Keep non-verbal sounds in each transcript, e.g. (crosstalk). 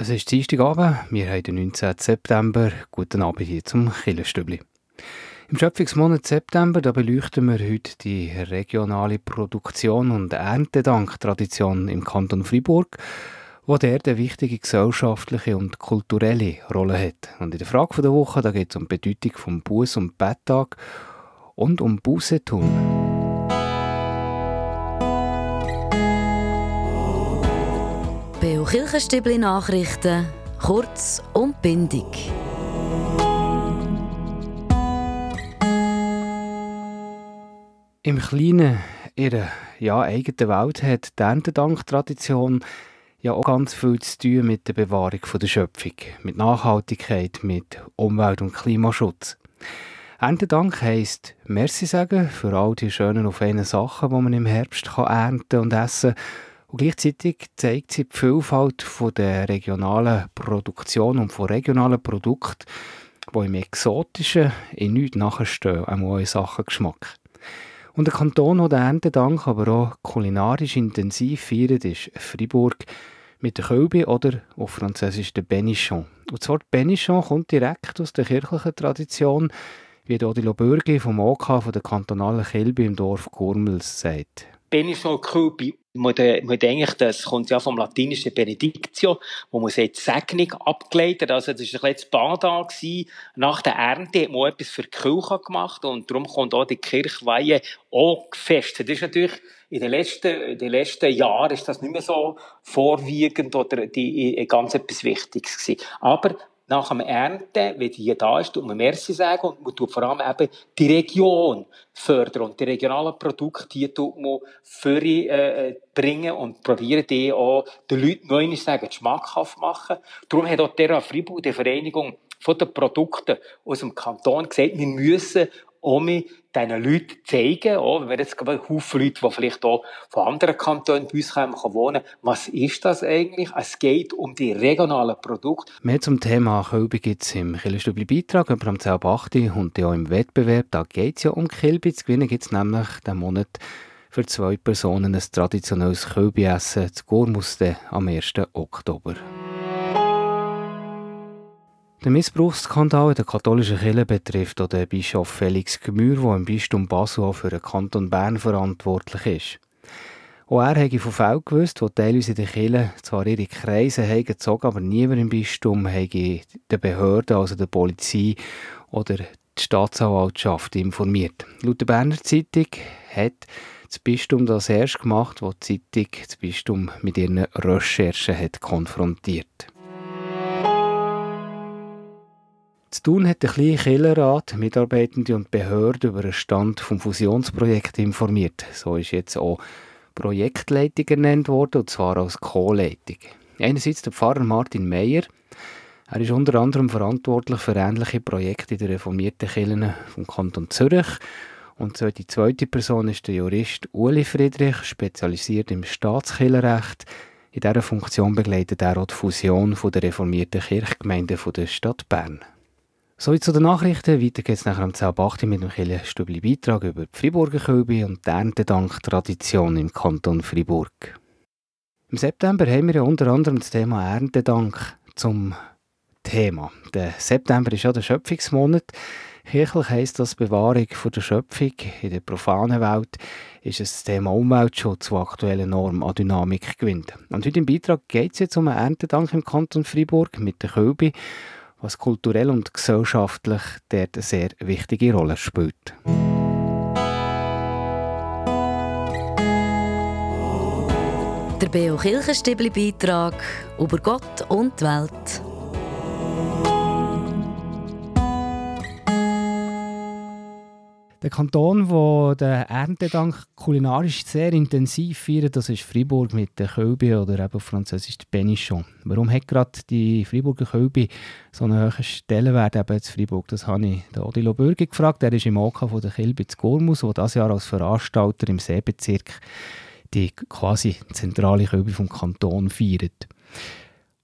Es ist Dienstagabend, wir haben den 19. September. Guten Abend hier zum Killenstübli. Im Schöpfungsmonat September da beleuchten wir heute die regionale Produktion und Erntedank-Tradition im Kanton Fribourg, wo der eine wichtige gesellschaftliche und kulturelle Rolle hat. Und in der Frage der Woche geht es um die Bedeutung vom Buß- und Betttag und um Bußetun. Kirchenstübli Nachrichten, kurz und bindig. Im kleinen, ihrer ja, eigenen Welt hat die Erntedank-Tradition ja auch ganz viel zu tun mit der Bewahrung der Schöpfung, mit Nachhaltigkeit, mit Umwelt- und Klimaschutz. Erntedank heisst Merci sagen für all die schönen und feinen Sachen, die man im Herbst kann ernten und essen kann und gleichzeitig zeigt sie die Vielfalt von der regionalen Produktion und von regionalen Produkten, die im Exotischen in nichts nachstehen, auch in Sachen Geschmack. Und der Kanton, der den Erntedank aber auch kulinarisch intensiv feiert, ist Fribourg mit der Kölbe oder auf Französisch der Benichon. Und das Wort Benichon kommt direkt aus der kirchlichen Tradition, wie Odilo Bürgi vom OK von der kantonalen Kilbe im Dorf Gurmels sagt. Benichon Kölbe man, man denkt, das kommt ja vom latinischen Benedictio, wo man sagt, Segnung abgeleitet. Also, das war ein das Bada Nach der Ernte hat man etwas für die Kirche gemacht und darum kommt auch die Kirchweihe auch gefestet. Das ist natürlich in den letzten, in den letzten Jahren ist das nicht mehr so vorwiegend oder die, ganz etwas Wichtiges gewesen. Aber nach dem Ernten, wenn die hier da ist, tut man Merci sagen und man tut vor allem eben die Region fördern und die regionalen Produkte, die tut man für äh, bringen und probieren die auch den Leuten neu sagen, schmackhaft machen. Darum hat auch der Fribourg, die Vereinigung von den Produkten aus dem Kanton gesagt, wir müssen um diesen Leuten zeigen, oh, wenn jetzt gerade Haufen Leute, die vielleicht auch von anderen Kantonen bei uns kommen, wohnen, was ist das eigentlich? Es geht um die regionalen Produkte. Mehr zum Thema Kälbe gibt es im Killerstübli Beitrag über am 10.8. und auch im Wettbewerb. Da geht es ja um Kilbe. Zu gewinnen gibt es nämlich den Monat für zwei Personen ein traditionelles Kälbeessen zu Gormuste am 1. Oktober. Der Missbrauchsskandal in der katholischen Kirche betrifft auch den Bischof Felix Gmür, der im Bistum Basel für den Kanton Bern verantwortlich ist. Auch er habe von Fällen gewusst, wo teilweise in der Kirche zwar ihre Kreise haben gezogen, aber niemand im Bistum habe die Behörden, also der Polizei oder die Staatsanwaltschaft informiert. Laut der Berner Zeitung hat das Bistum das erst gemacht, wo die Zeitung das Bistum mit ihren Recherchen hat konfrontiert Zu tun hat der kleine Killerrat Mitarbeitende und Behörden über den Stand des Fusionsprojekts informiert. So ist jetzt auch Projektleitung ernannt worden, und zwar als Co-Leitung. Einerseits der Pfarrer Martin Meyer. Er ist unter anderem verantwortlich für ähnliche Projekte in der reformierten Kirche vom Kanton Zürich. Und die zweite Person ist der Jurist Uli Friedrich, spezialisiert im Staatskillerrecht. In dieser Funktion begleitet er auch die Fusion der reformierten Kirchgemeinden der Stadt Bern. So zu den Nachrichten. Weiter geht es nachher am 10.8 mit dem Kille Stübli Beitrag über die Friburger Kölbe und die Erntedank-Tradition im Kanton Fribourg. Im September haben wir ja unter anderem das Thema Erntedank zum Thema. Der September ist ja der Schöpfungsmonat. Kirchlich heisst das Bewahrung von der Schöpfung. In der profanen Welt ist das Thema Umweltschutz, das aktuelle Norm an Dynamik gewinnt. Und heute im Beitrag geht es jetzt um einen Erntedank im Kanton Fribourg mit der Kölbe was kulturell und gesellschaftlich dort eine sehr wichtige Rolle spielt. Der Beo Kirchenstibli Beitrag über Gott und die Welt. Der Kanton, der den Erntedank kulinarisch sehr intensiv feiert, das ist Fribourg mit der Kölbe oder eben auf Französisch Benichon. Warum hat gerade die Friburger Kölbe so einen hohen Stellenwert eben in Fribourg? Das habe ich den Odilo Bürger gefragt. Er ist im OK von der Kilbe zu Gormus, der dieses Jahr als Veranstalter im Seebezirk die quasi zentrale Kölbe vom Kanton feiert.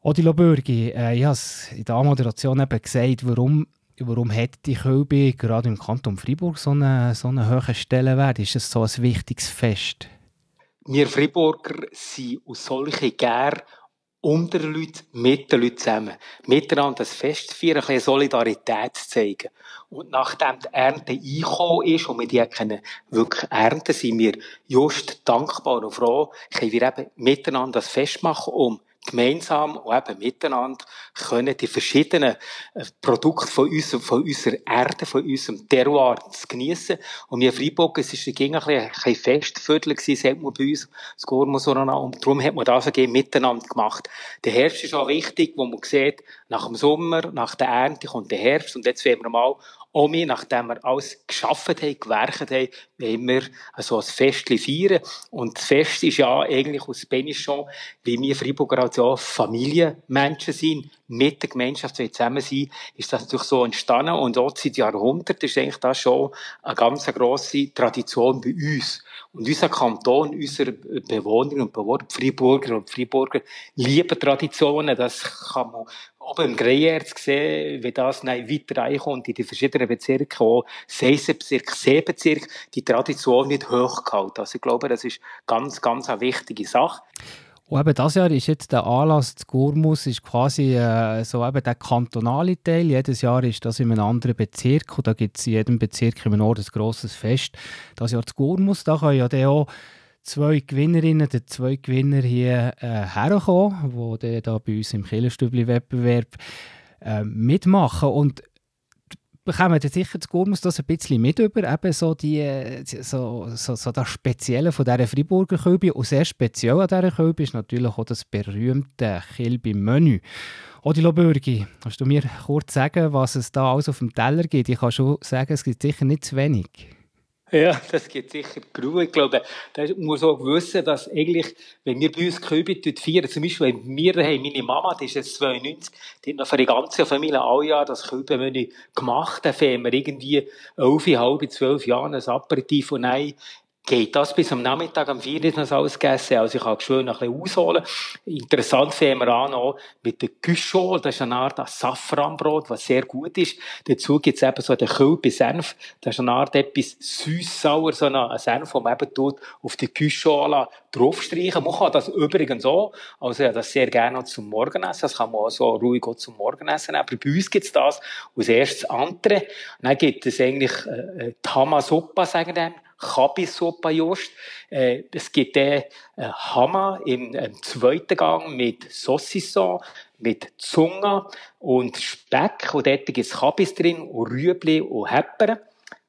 Odilo Bürgi, äh, ich habe es in der Moderation eben gesagt, warum Warum hat die Kölbe gerade im Kanton Freiburg so einen, so einen hohen Stellenwert? Ist es so ein wichtiges Fest? Wir Freiburger sind aus solchen Gär unter den Leuten, mit den Leuten zusammen. Miteinander das Fest feiern, ein bisschen Solidarität zu zeigen. Und nachdem die Ernte eingekommen ist und wir die können wirklich ernten, sind wir just dankbar und froh, können wir eben miteinander das Fest machen, um gemeinsam und eben miteinander können die verschiedenen äh, Produkte von, uns, von unserer Erde, von unserem Terroir zu geniessen. Und wir Freiburg, es war ein bisschen Festviertel sagt man bei uns, das Gormosorana, und darum hat man das again miteinander gemacht. Der Herbst ist auch wichtig, wo man sieht, nach dem Sommer, nach der Ernte kommt der Herbst, und jetzt werden wir mal auch wir, nachdem wir alles geschaffen haben, gewerkt haben, wollen wir so ein Fest feiern. Und das Fest ist ja eigentlich aus Benichon, wie wir Freiburger als ja Familienmenschen sind, mit der Gemeinschaft zusammen sind, ist das natürlich so entstanden. Und dort seit Jahrhunderten ist eigentlich das schon eine ganz grosse Tradition bei uns. Und unser Kanton, unsere Bewohnerinnen und Bewohner, Freiburger und Freiburger, lieben Traditionen. Das kann man oben im Greyerz sehen, wie das weiter reinkommt in die verschiedenen Bezirke, auch Seisenbezirk, Seebezirk, die Tradition wird hochgehalten. Also ich glaube, das ist ganz, ganz eine wichtige Sache. Und eben das Jahr ist jetzt der Anlass zu Gurmus ist quasi äh, so eben der kantonale Teil. Jedes Jahr ist das in einem anderen Bezirk und da gibt es in jedem Bezirk im Norden ein grosses Fest. Das Jahr zu Gurmus, da können ja auch zwei Gewinnerinnen, die zwei Gewinner hier äh, herkommen, die dann bei uns im Killerstübli-Wettbewerb äh, mitmachen. Und bekommen dann sicher zu Gurmus das ein bisschen mit über, eben so, die, so, so, so das Spezielle von dieser Freiburger Kübe. Und sehr speziell an dieser Kübe ist natürlich auch das berühmte Kilby-Menü. Odilo Bürgi, kannst du mir kurz sagen, was es da alles auf dem Teller gibt? Ich kann schon sagen, es gibt sicher nicht zu wenig. Ja, (laughs) das gibt sicher Grue. Ich glaube, da muss auch wissen, dass eigentlich, wenn wir bei uns Kübit feiern, zum Beispiel, wenn wir haben, meine Mama, die ist jetzt 92, die hat noch für die ganze Familie alle Jahr das Kübenmenü gemacht. Dann feiern wir irgendwie elf, halb, zwölf Jahre ein Aperitif und nein, geht das bis am Nachmittag, am 4 Uhr noch alles gegessen. Also ich kann schön noch ein bisschen ausholen. Interessant sehen wir auch mit der Cuchot, das ist eine Art Safranbrot, was sehr gut ist. Dazu gibt es eben so den Kölbe Senf, das ist eine Art etwas süß-sauer, so ein Senf, den man eben tut, auf die Cuchot draufstreichen. Man kann das übrigens auch, also ja, das sehr gerne auch zum Morgenessen, das kann man auch so ruhig auch zum Morgenessen aber bei uns gibt es das als erstes andere. dann gibt es eigentlich äh, Tamasuppa, sagen wir Kabisuppe Just. Äh, es gibt den äh, Hammer im, im zweiten Gang mit Saucisson, mit Zunge und Speck. Und dort gibt es Kabis drin und Rüebli und Heppern.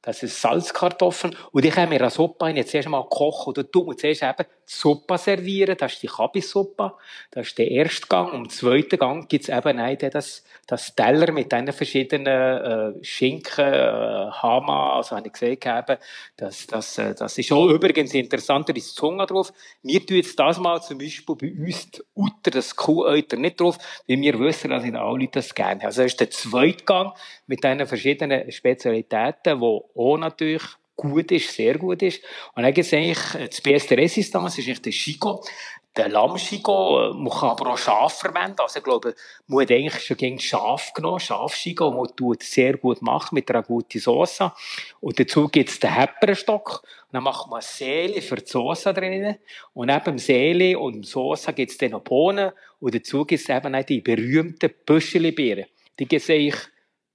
Das sind Salzkartoffeln. Und die können wir eine Suppe jetzt erst einmal kochen. Oder du musst zuerst eben Suppe servieren. Das ist die Kabisuppe. Das ist der erste Gang. Und im zweiten Gang gibt es eben nein, das, das Teller mit diesen verschiedenen äh, Schinken, äh, Hama, also habe ich gesehen, eben, das, das, äh, das ist auch übrigens interessant, da ist die Zunge drauf. Wir tun jetzt das mal zum Beispiel bei uns die Uter, das Kuhäuter nicht drauf, weil wir wissen, dass in alle Leute das gerne haben. Also das ist der zweite Gang mit diesen verschiedenen Spezialitäten, die auch natürlich gut ist, sehr gut ist. Und dann gibt es eigentlich, äh, das beste Resistance ist eigentlich der Chico. Der Lammschigo, äh, man kann aber auch Schaf verwenden. Also ich glaube, man hat eigentlich schon gegen Schaf genommen, Schafschigo, man tut sehr gut machen mit einer guten Soße. Und dazu gibt es den Hepperenstock. Und dann macht man Seele für die Soße drin. Und neben dem Seele und dem Soße gibt es dann noch Bohnen. Und dazu gibt es eben auch die berühmten Büschelibeeren. Die gibt es eigentlich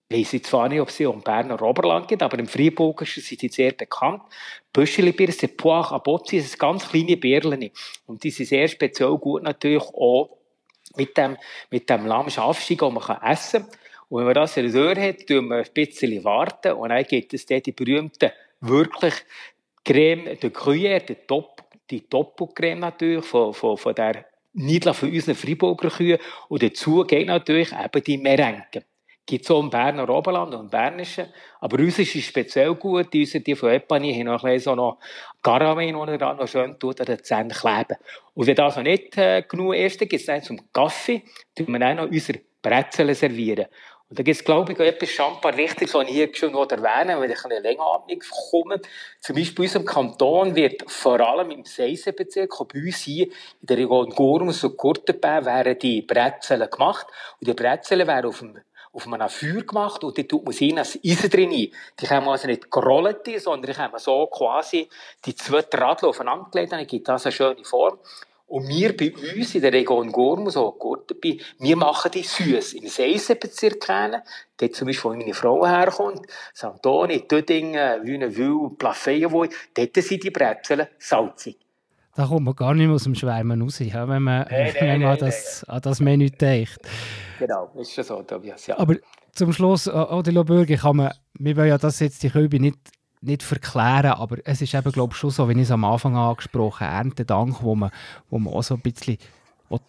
weiss ich zwar nicht, ob sie um Berner Oberland geht, aber im Freiburgischen sind sie sehr bekannt. Büschelibirne, sind Poach Abozzi, das sind ganz kleine Birlen. Und die sind sehr speziell gut natürlich auch mit dem, mit dem Lamm-Schafschick, den man essen kann. Und wenn man das in der hat, tun wir ein bisschen warten und dann gibt es die berühmte, wirklich Creme de Gruyère, die, Top, die Doppelcreme natürlich von, von, von der Nidla von unseren Freiburger Kühen. Und dazu geht natürlich eben die Merengue gibt es auch im Berner Oberland und im Bernischen. Aber uns ist es speziell gut. Unsere, die von Epani haben noch ein so noch Garamin, die dran noch schön tut, an den Zähnen kleben. Und wenn das noch nicht äh, genug ist, dann gibt es zum Kaffee, tun wir auch noch unsere Brezeln servieren. Und da gibt es, glaube ich, auch etwas schambar Wichtiges, was ich hier schon erwähnen weil ich ein länger komme. Zum Beispiel bei unserem Kanton wird vor allem im Seisenbezirk, bei uns hier in der Region Gurmus und Kurtenbär, werden die Brezeln gemacht. Und die Brezeln werden auf dem auf einem Feuer gemacht und die tut man in das Eisen drin ein. Die haben also nicht gerollt, sondern die haben so quasi die zwei Radl aufeinander gelegt, dann gibt das eine schöne Form. Und wir bei uns in der Region Gormus, auch Gurtenby, wir machen die süß. Im Seisenbezirk kennen, dort zum Beispiel, wo meine Frau herkommt, St. Antoni, Tödingen, Wünnewil, Plafeyenwohl, dort sind die Brezeln salzig. Da kommt man gar nicht mehr aus dem Schwärmen raus, wenn man, nein, wenn man an, das, an das Menü denkt. Genau, ist schon so, Tobias, ja. Aber zum Schluss, Odilo Bürger, kann man, wir wollen ja das jetzt die Kübe nicht, nicht verklären, aber es ist eben, glaube ich, schon so, wie ich es am Anfang angesprochen habe, Erntedank, wo man, wo man auch so ein bisschen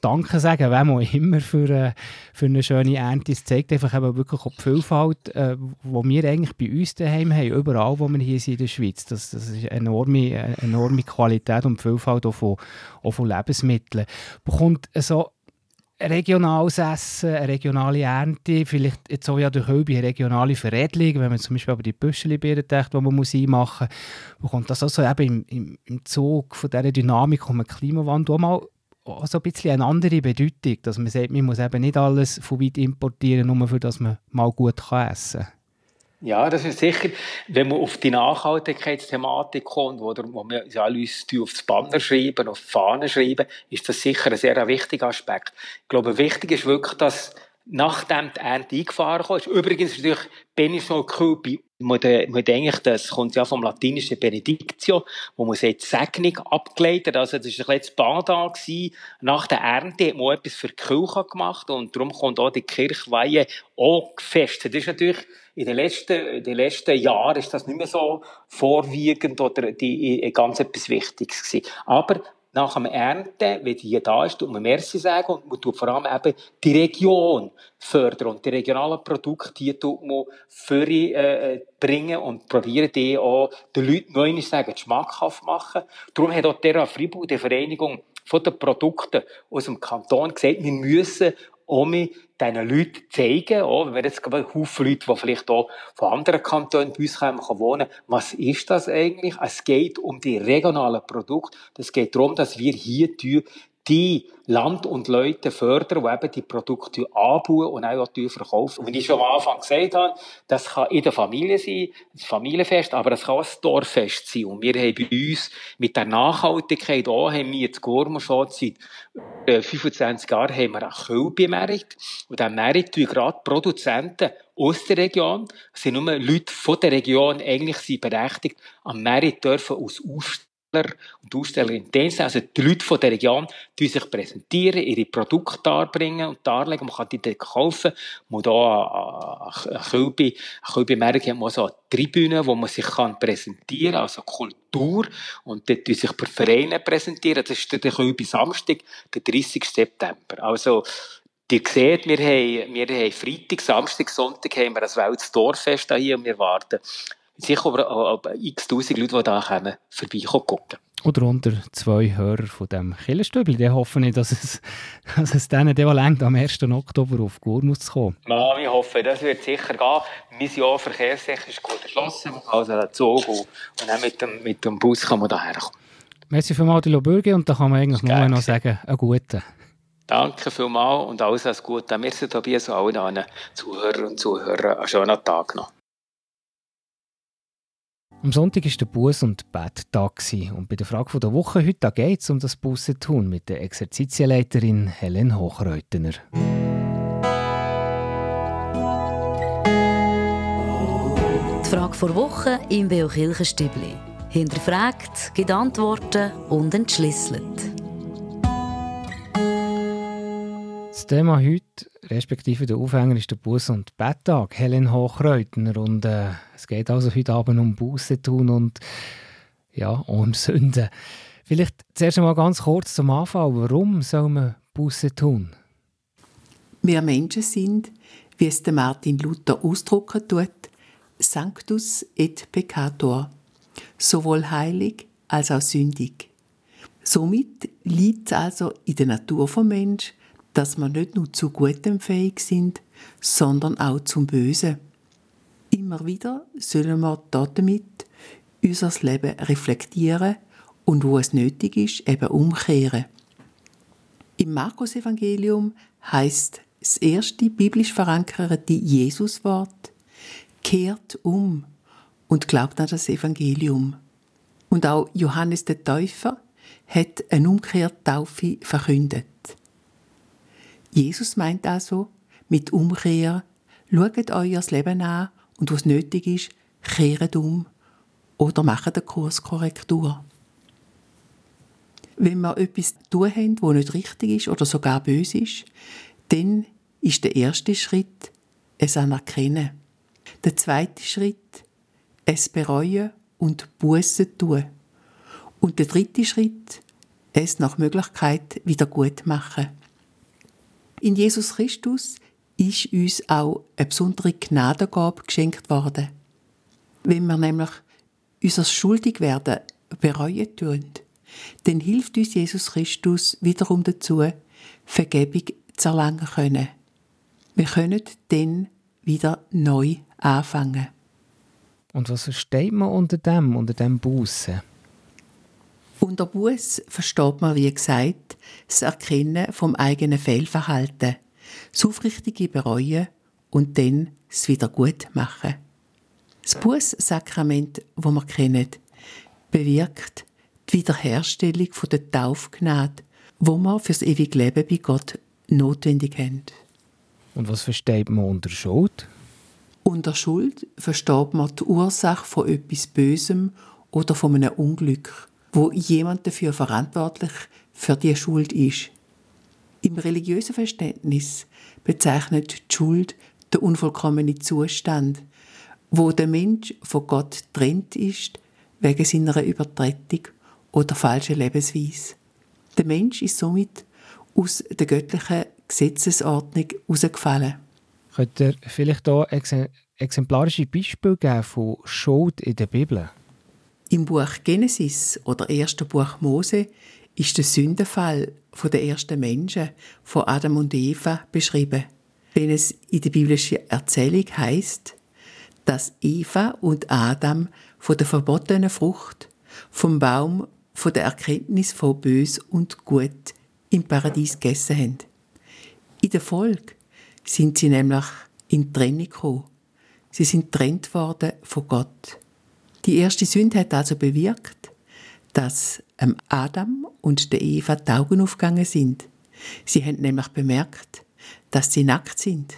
Danke sagen, wenn man immer für, äh, für eine schöne Ernte. Es zeigt einfach eben wirklich auch die Vielfalt, äh, wir eigentlich bei uns daheim haben, überall, wo wir hier sind in der Schweiz. Das, das ist eine enorme, enorme Qualität und Vielfalt auch von, auch von Lebensmitteln. Bekommt so regionales Essen, eine regionale Ernte, vielleicht jetzt auch ja durch eine regionale Veredelung, wenn man zum Beispiel aber die Büschelbeeren denkt, die man einmachen muss, bekommt das also eben im, im, Zug von dieser Dynamik um den Klimawandel auch mal auch so ein bisschen eine andere Bedeutung, dass man sagt, man muss eben nicht alles von weit importieren, nur für dass man mal gut essen kann. Ja, das ist sicher, wenn man auf die Nachhaltigkeitsthematik kommt, wo, wir ja, uns aufs Banner schreiben, auf die Fahne schreiben, ist das sicher ein sehr wichtiger Aspekt. Ich glaube, wichtig ist wirklich, dass nachdem die Ernte eingefahren ist, übrigens natürlich Benishol Kulpi, man, denkt, das kommt ja vom latinischen Benedictio, wo man sagt, Segnung abgeleitet, also das war ein bisschen Bad da gewesen. Nach der Ernte hat man etwas für die Kirche gemacht und darum kommt auch die Kirchweihe auch gefestet. Das ist natürlich in den letzten, in den letzten Jahren ist das nicht mehr so vorwiegend oder die, ganz etwas Wichtiges gewesen. Aber nach dem Ernten, wenn die hier da ist, tut man Merci sagen und man tut vor allem eben die Region fördern. Und die regionalen Produkte, die tut man für äh, bringen und probieren die auch den Leuten neu sagen, schmackhaft machen. Darum hat auch der Fribourg, die Vereinigung von den Produkten aus dem Kanton gesagt, wir müssen um diesen Leuten zeigen, auch, wenn wir jetzt gerade Haufen Leute, die vielleicht auch von anderen Kantonen bei uns kommen, wohnen, was ist das eigentlich? Es geht um die regionalen Produkte. Es geht darum, dass wir hier die Land und Leute fördern, die eben die Produkte anbauen und auch verkaufen. Und wie ich schon am Anfang gesagt habe, das kann in der Familie sein, ein Familienfest, aber es kann auch ein Dorffest sein. Und wir haben bei uns mit der Nachhaltigkeit auch, haben wir jetzt Gormo schon seit 25 äh, Jahren haben wir einen Kölbemarkt. Und diesen Markt tun gerade Produzenten aus der Region, sind nur Leute von der Region eigentlich sind berechtigt, am Markt dürfen aus Ausstellungen und Ausstellerinnen Dienste, also die Leute von der Region, die sich präsentieren, ihre Produkte darbringen und darlegen. Man kann die dort kaufen. Man da eine Kölbe, Kölbe-Märkte hat man so eine Tribüne, wo man sich kann präsentieren, also Kultur. Und dort sich Vereine präsentieren. Das ist der Kölbe Samstag, der 30. September. Also, Ihr seht, wir haben, wir haben Freitag, Samstag, Sonntag haben wir ein Weltes Dorffest hier und wir warten sicher aber x tausend Leute, die da kommen, vorbeikommen Oder unter zwei Hörer von dem Killerstübli. Die hoffen nicht, dass es, (laughs) dass es denen längt, am 1. Oktober auf Gurmus zu kommen. Ja, ich hoffe, das wird sicher gehen. Wir sind auch verkehrstechnisch gut erschlossen. Also der Zug und, und auch mit dem, mit dem Bus kann man hierher kommen. Merci vielmals, Dilo Bürge. Und da kann man eigentlich nur noch sagen, einen guten. Danke vielmals und alles als Gute. Merci Tobias und allen Zuhörern und Zuhörern einen schönen Tag noch. Am Sonntag war der Bus- und Betttag. Und bei der Frage der Woche heute geht es um das Bussetun mit der Exerzitienleiterin Helen Hochreutener. Die Frage der Woche im Beo Kirchenstübli. Hinterfragt, gibt Antworten und entschlüsselt. Das Thema heute, respektive der Aufhänger, ist der Buß- und Betttag. Helen Hochreutner. Und äh, es geht also heute Abend um Buße tun und ja, um Sünden. Vielleicht zuerst einmal ganz kurz zum Anfang. Warum soll man Buße tun? Wir Menschen sind, wie es der Martin Luther ausdrucken tut, Sanctus et Peccator, sowohl heilig als auch sündig. Somit liegt es also in der Natur vom Menschen, dass wir nicht nur zu Gutem fähig sind, sondern auch zum Bösen. Immer wieder sollen wir damit unser Leben reflektieren und wo es nötig ist, eben umkehren. Im Markus-Evangelium heißt das erste biblisch verankerte Jesuswort: Kehrt um und glaubt an das Evangelium. Und auch Johannes der Täufer hat eine Umkehrtaufe verkündet. Jesus meint also, mit Umkehr, schaut euer Leben an und was nötig ist, kehrt um oder macht eine Kurskorrektur. Wenn wir etwas tun haben, wo nicht richtig ist oder sogar böse ist, dann ist der erste Schritt es anerkennen. Der zweite Schritt es bereuen und Buße tun. Und der dritte Schritt es nach Möglichkeit wieder gut machen. In Jesus Christus ist uns auch eine besondere Gnadengabe geschenkt worden. Wenn wir nämlich unser Schuldigwerden bereuen tun, dann hilft uns Jesus Christus wiederum dazu, Vergebung zu erlangen können. Wir können dann wieder neu anfangen. Und was versteht man unter dem, unter dem Bussen? Unter Buß versteht man, wie gesagt, das Erkennen vom eigenen Fehlverhalten, das aufrichtige Bereuen und dann das Wiedergutmachen. Das Bußsakrament, wo wir kennen, bewirkt die Wiederherstellung von der Taufgnade, wo wir fürs ewige Leben bei Gott notwendig haben. Und was versteht man unter Schuld? Unter Schuld versteht man die Ursache von etwas Bösem oder von einem Unglück wo jemand dafür verantwortlich für die Schuld ist. Im religiösen Verständnis bezeichnet die Schuld der unvollkommene Zustand, wo der Mensch von Gott trennt ist wegen seiner Übertretung oder falschen Lebensweise. Der Mensch ist somit aus der göttlichen Gesetzesordnung herausgefallen. Könnt ihr vielleicht hier exemplarische Beispiele geben von Schuld in der Bibel? Im Buch Genesis oder ersten Buch Mose ist der Sündenfall der ersten Menschen von Adam und Eva beschrieben. Wenn es in der biblischen Erzählung heißt, dass Eva und Adam von der verbotenen Frucht vom Baum von der Erkenntnis von Bös und Gut im Paradies gegessen haben. In der Folge sind sie nämlich in Trennung gekommen. Sie sind trennt worden von Gott. Die erste Sünde hat also bewirkt, dass Adam und der Eva die Augen aufgegangen sind. Sie haben nämlich bemerkt, dass sie nackt sind.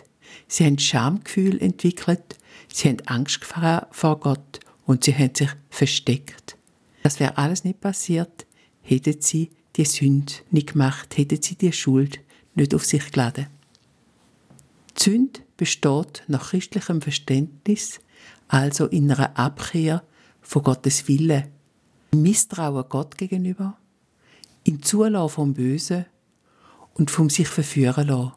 Sie haben Schamgefühl entwickelt, sie haben Angst vor Gott und sie haben sich versteckt. Das wäre alles nicht passiert, hätten sie die Sünde nicht gemacht, hätten sie die Schuld nicht auf sich geladen. Die Sünde besteht nach christlichem Verständnis also in einer Abkehr von Gottes Wille, im Misstrauen Gott gegenüber, im Zulassen vom Bösen und vom sich verführen lassen.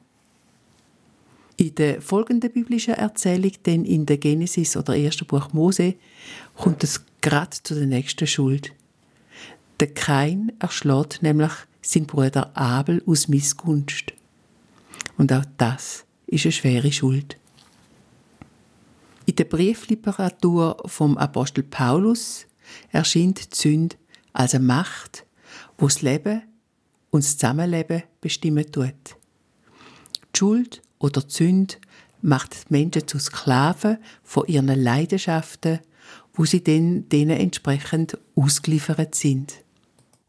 In der folgenden biblischen Erzählung, denn in der Genesis oder ersten Buch Mose, kommt es gerade zu der nächsten Schuld. Der Kain erschlägt nämlich seinen Bruder Abel aus Missgunst. Und auch das ist eine schwere Schuld. In der Briefliteratur vom Apostel Paulus erscheint die Sünde als eine Macht, wo das Leben und das Zusammenleben bestimmen tut. Die Schuld oder die Sünde macht die Menschen zu Sklaven von ihren Leidenschaften, wo sie dann denen entsprechend ausgeliefert sind.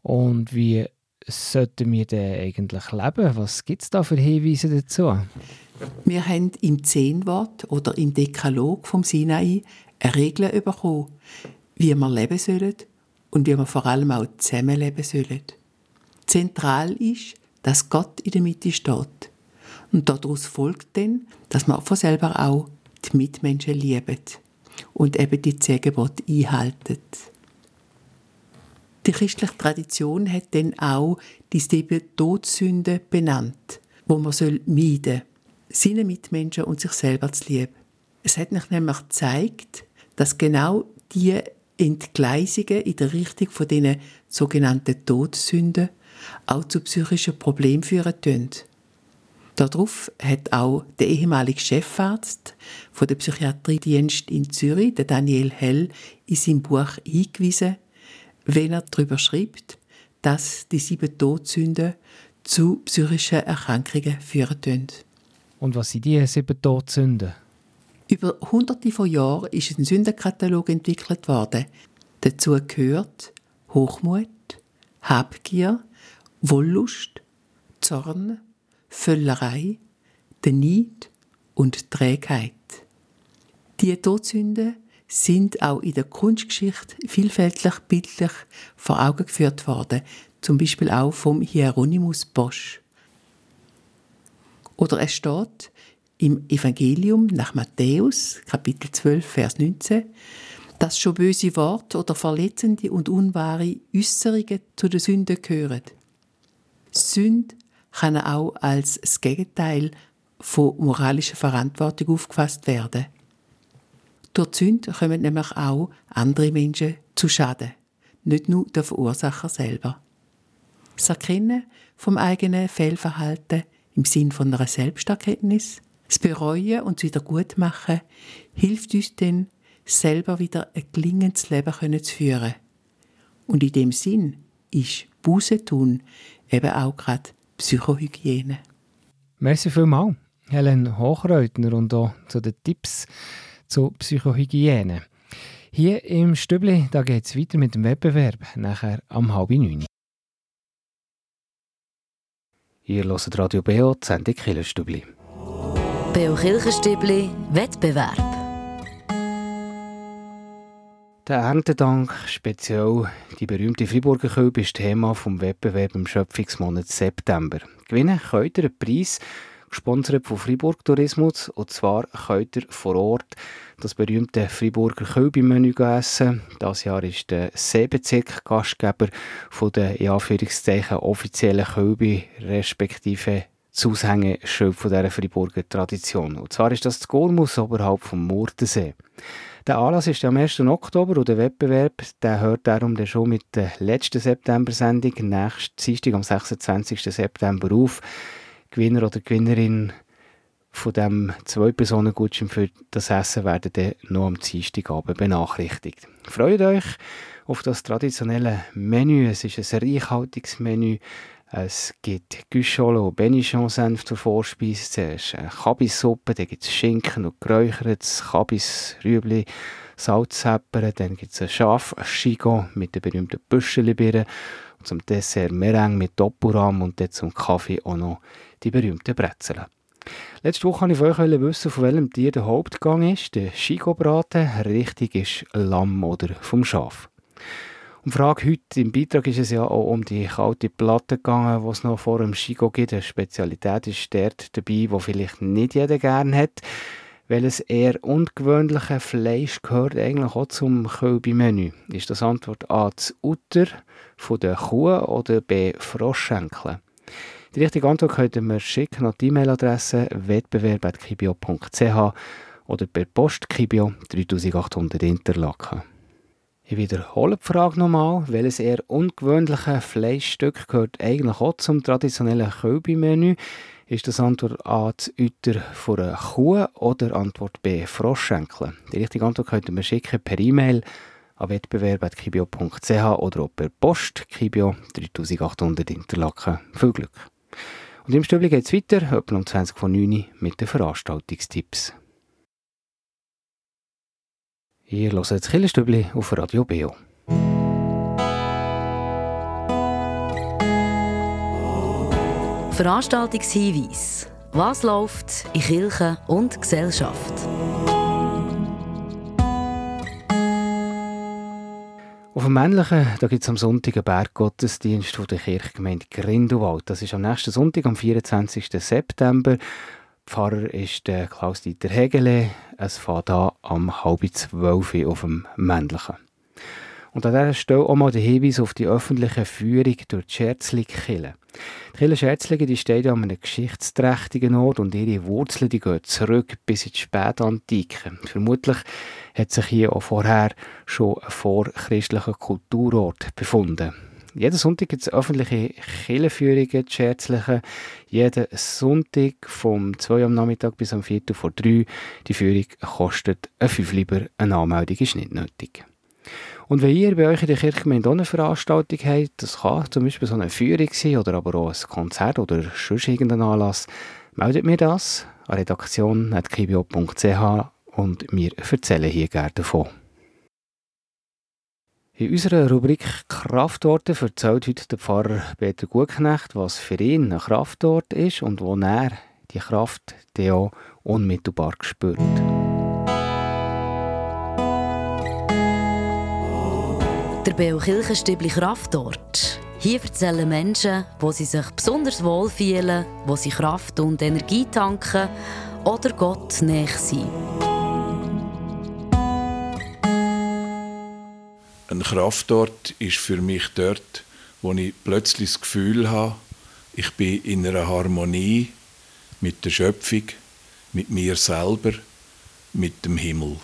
Und wie sollten wir denn eigentlich leben? Was gibt es da für Hinweise dazu? Wir haben im Zehnwort oder im Dekalog vom Sinai eine Regel bekommen, wie wir leben sollen und wie wir vor allem auch zusammenleben sollen. Zentral ist, dass Gott in der Mitte steht. Und daraus folgt dann, dass man von selber auch die Mitmenschen lieben und eben die zehn Gebote einhalten. Die christliche Tradition hat dann auch die sieben Todsünden benannt, wo man soll meiden seine Mitmenschen und sich selber zu lieben. Es hat mich nämlich gezeigt, dass genau die Entgleisungen in der Richtung von diesen sogenannten Todsünden auch zu psychischen Problemen führen können. Darauf hat auch der ehemalige Chefarzt von der Psychiatriedienst in Zürich, der Daniel Hell, in seinem Buch hingewiesen, wenn er darüber schreibt, dass die sieben Todsünden zu psychischen Erkrankungen führen können. Und was sind die sieben Todsünden? Über hunderte von Jahren ist ein Sündenkatalog entwickelt worden. Dazu gehört Hochmut, Habgier, Wollust, Zorn, Völlerei, Neid und Trägheit. Die Todsünden sind auch in der Kunstgeschichte vielfältig bildlich vor Augen geführt worden, zum Beispiel auch vom Hieronymus Bosch. Oder es steht im Evangelium nach Matthäus, Kapitel 12, Vers 19, dass schon böse Worte oder verletzende und unwahre Äußerungen zu den Sünden gehören. Sünde kann auch als das Gegenteil von moralischer Verantwortung aufgefasst werden. Durch Sünde kommen nämlich auch andere Menschen zu Schaden, nicht nur der Verursacher selber. Das Erkennen vom eigenen Fehlverhalten im Sinn von einer Selbsterkenntnis, das Bereuen und das Wiedergutmachen hilft uns dann, selber wieder ein gelingendes Leben zu führen. Und in dem Sinn ist Buße tun eben auch gerade Psychohygiene. Merci vielmals, Helen Hochreutner, und auch zu den Tipps zur Psychohygiene. Hier im Stübli geht es weiter mit dem Wettbewerb, nachher am halb neun. Ihr hört Radio BO, die Sendung Killerstübli. BO Kirchenstübli, Wettbewerb. Der Erntedank, speziell die berühmte Friburger Kübe, ist Thema vom Wettbewerb im Schöpfungsmonat September. Gewinnen könnt ihr einen Preis, gesponsert von Fribourg Tourismus. Und zwar könnt ihr vor Ort das berühmte Friburger Kölbi-Menü essen. Das Jahr ist der Seebezirk Gastgeber von der in Anführungszeichen offiziellen Kölbi, respektive Zushängeschild von dieser Friburger Tradition. Und zwar ist das das Gormus oberhalb vom Murtensee. Der Anlass ist am 1. Oktober und der Wettbewerb der hört darum dann schon mit der letzten September-Sendung nächsten Dienstag am 26. September auf. Gewinner oder Gewinnerin von dem Zwei-Personen-Gutschein für das Essen werden dann noch am Dienstagabend benachrichtigt. Freut euch auf das traditionelle Menü. Es ist ein reichhaltiges Menü. Es gibt Guicholo und Benichon-Senf zur Vorspeise. Zuerst eine Kabissuppe, dann gibt es Schinken und geräuchertes Kabis, Rüebli, Salzheppern. Dann gibt es ein Schaf-Schigo mit den berühmten Büschelibirnen. Und zum Dessert Meringue mit Doppelrahm und dann zum Kaffee auch noch die berühmten Brezeln. Letzte Woche wollte ich von euch wissen, von welchem Tier der Hauptgang ist. Der Schigobraten, richtig ist Lamm oder vom Schaf. Die Frage heute im Beitrag ist es ja auch um die kalte Platte gegangen, die es noch vor dem Schigo gibt. Eine Spezialität ist dort dabei, die vielleicht nicht jeder gerne hat. Welches eher ungewöhnliche Fleisch gehört eigentlich auch zum Kölbi-Menü? Ist das Antwort A das Utter von der Kuh oder B Froschschenkeln? Die richtige Antwort könnt ihr mir schicken an die E-Mail-Adresse wettbewerb.kibio.ch oder per Post Kibio 3800 Interlaken. Ich wiederhole die Frage nochmal. Welches eher ungewöhnliche Fleischstück gehört eigentlich auch zum traditionellen Kölbi-Menü? Ist das Antwort A das Euter von einer Kuh oder Antwort B Froschschenkel? Die richtige Antwort könnt ihr mir schicken per E-Mail an wettbewerb.kibio.ch oder auch per Post Kibio 3800 Interlaken. Viel Glück! Und im Stübli geht es weiter, etwa um 20 von 9 mit den Veranstaltungstipps. Ihr hört das Killerstübli auf Radio Beo. Veranstaltungshinweis. Was läuft in Kirche und Gesellschaft? Auf dem Männlichen gibt es am Sonntag einen Berggottesdienst von der Kirchgemeinde Grindelwald. Das ist am nächsten Sonntag, am 24. September. Pfarrer ist der Klaus-Dieter Hegele. Es fährt an am halb zwölf auf dem Männlichen. Und an dieser Stelle auch mal der Hinweis auf die öffentliche Führung durch die Scherzlig-Kille. Die Kille Scherzlige die steht an einem geschichtsträchtigen Ort und ihre Wurzeln die gehen zurück bis in die Spätantike. Vermutlich hat sich hier auch vorher schon ein vorchristlicher Kulturort befunden. Jeden Sonntag gibt es öffentliche Kirchenführungen, die Scherzlichen. Jeden Sonntag vom 2 am Nachmittag bis am 4 vor 3. Die Führung kostet ein 5 lieber, eine Anmeldung ist nicht nötig. Und wenn ihr bei euch in der Kirchgemeinde auch eine Veranstaltung habt, das kann zum Beispiel so eine Führung sein oder aber auch ein Konzert oder sonst irgendein Anlass, meldet mir das an redaktion.kibio.ch und wir erzählen hier gerne davon. In unserer Rubrik Kraftorte erzählt heute der Pfarrer Peter Gutknecht, was für ihn ein Kraftort ist und wo er die Kraft auch unmittelbar spürt. Der Beo Kirchenstübli Kraftort. Hier erzählen Menschen, wo sie sich besonders wohl fühlen, wo sie Kraft und Energie tanken oder Gott näher sind. Ein Kraftort ist für mich dort, wo ich plötzlich das Gefühl habe, ich bin in einer Harmonie mit der Schöpfung, mit mir selber, mit dem Himmel.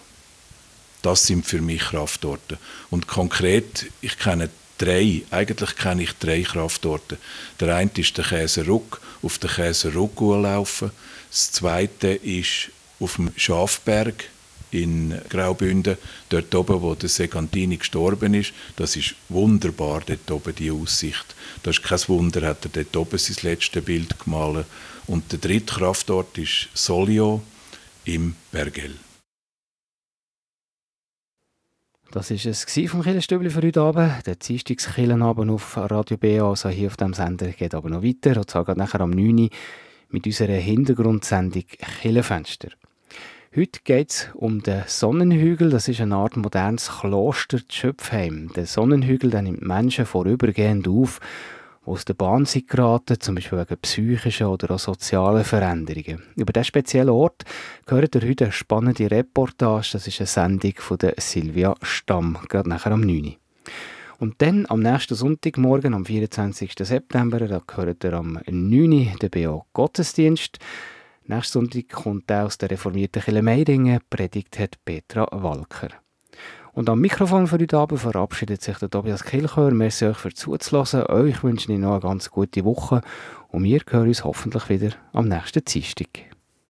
Das sind für mich Kraftorte. Und konkret, ich kenne drei, eigentlich kenne ich drei Kraftorte. Der eine ist der Käseruck, auf den Käseruck laufen. Das zweite ist auf dem Schafberg in Graubünden, dort oben, wo der Segantini gestorben ist. Das ist wunderbar, dort oben die Aussicht. Das ist kein Wunder, hat er dort oben sein letztes Bild gemalt. Und der dritte Kraftort ist Solio im Bergell. Das war es vom Killenstübli für heute Abend. Der Dienstagskillenabend auf Radio B, also hier auf dem Sender, geht aber noch weiter. Und zwar nachher am 9 Uhr mit unserer Hintergrundsendung Killenfenster. Heute geht es um den Sonnenhügel. Das ist eine Art modernes Kloster Schöpfheim. Der Sonnenhügel der nimmt Menschen vorübergehend auf, aus der Bahn sind geraten, zum Beispiel wegen psychischen oder auch sozialen Veränderungen. Über diesen speziellen Ort gehört ihr heute eine spannende Reportage. Das ist eine Sendung von der Silvia Stamm, gerade nachher am 9. Uhr. Und dann am nächsten Sonntagmorgen, am 24. September, da gehört ihr am 9. Uhr den BO Gottesdienst. Nächsten Sonntag kommt er aus der reformierten Kirche Meiringen, predigt hat Petra Walker. Und am Mikrofon für heute Abend verabschiedet sich der Tobias Kilchör. Merci euch für zuzulassen. Euch wünsche ich noch eine ganz gute Woche und wir hören uns hoffentlich wieder am nächsten Dienstag.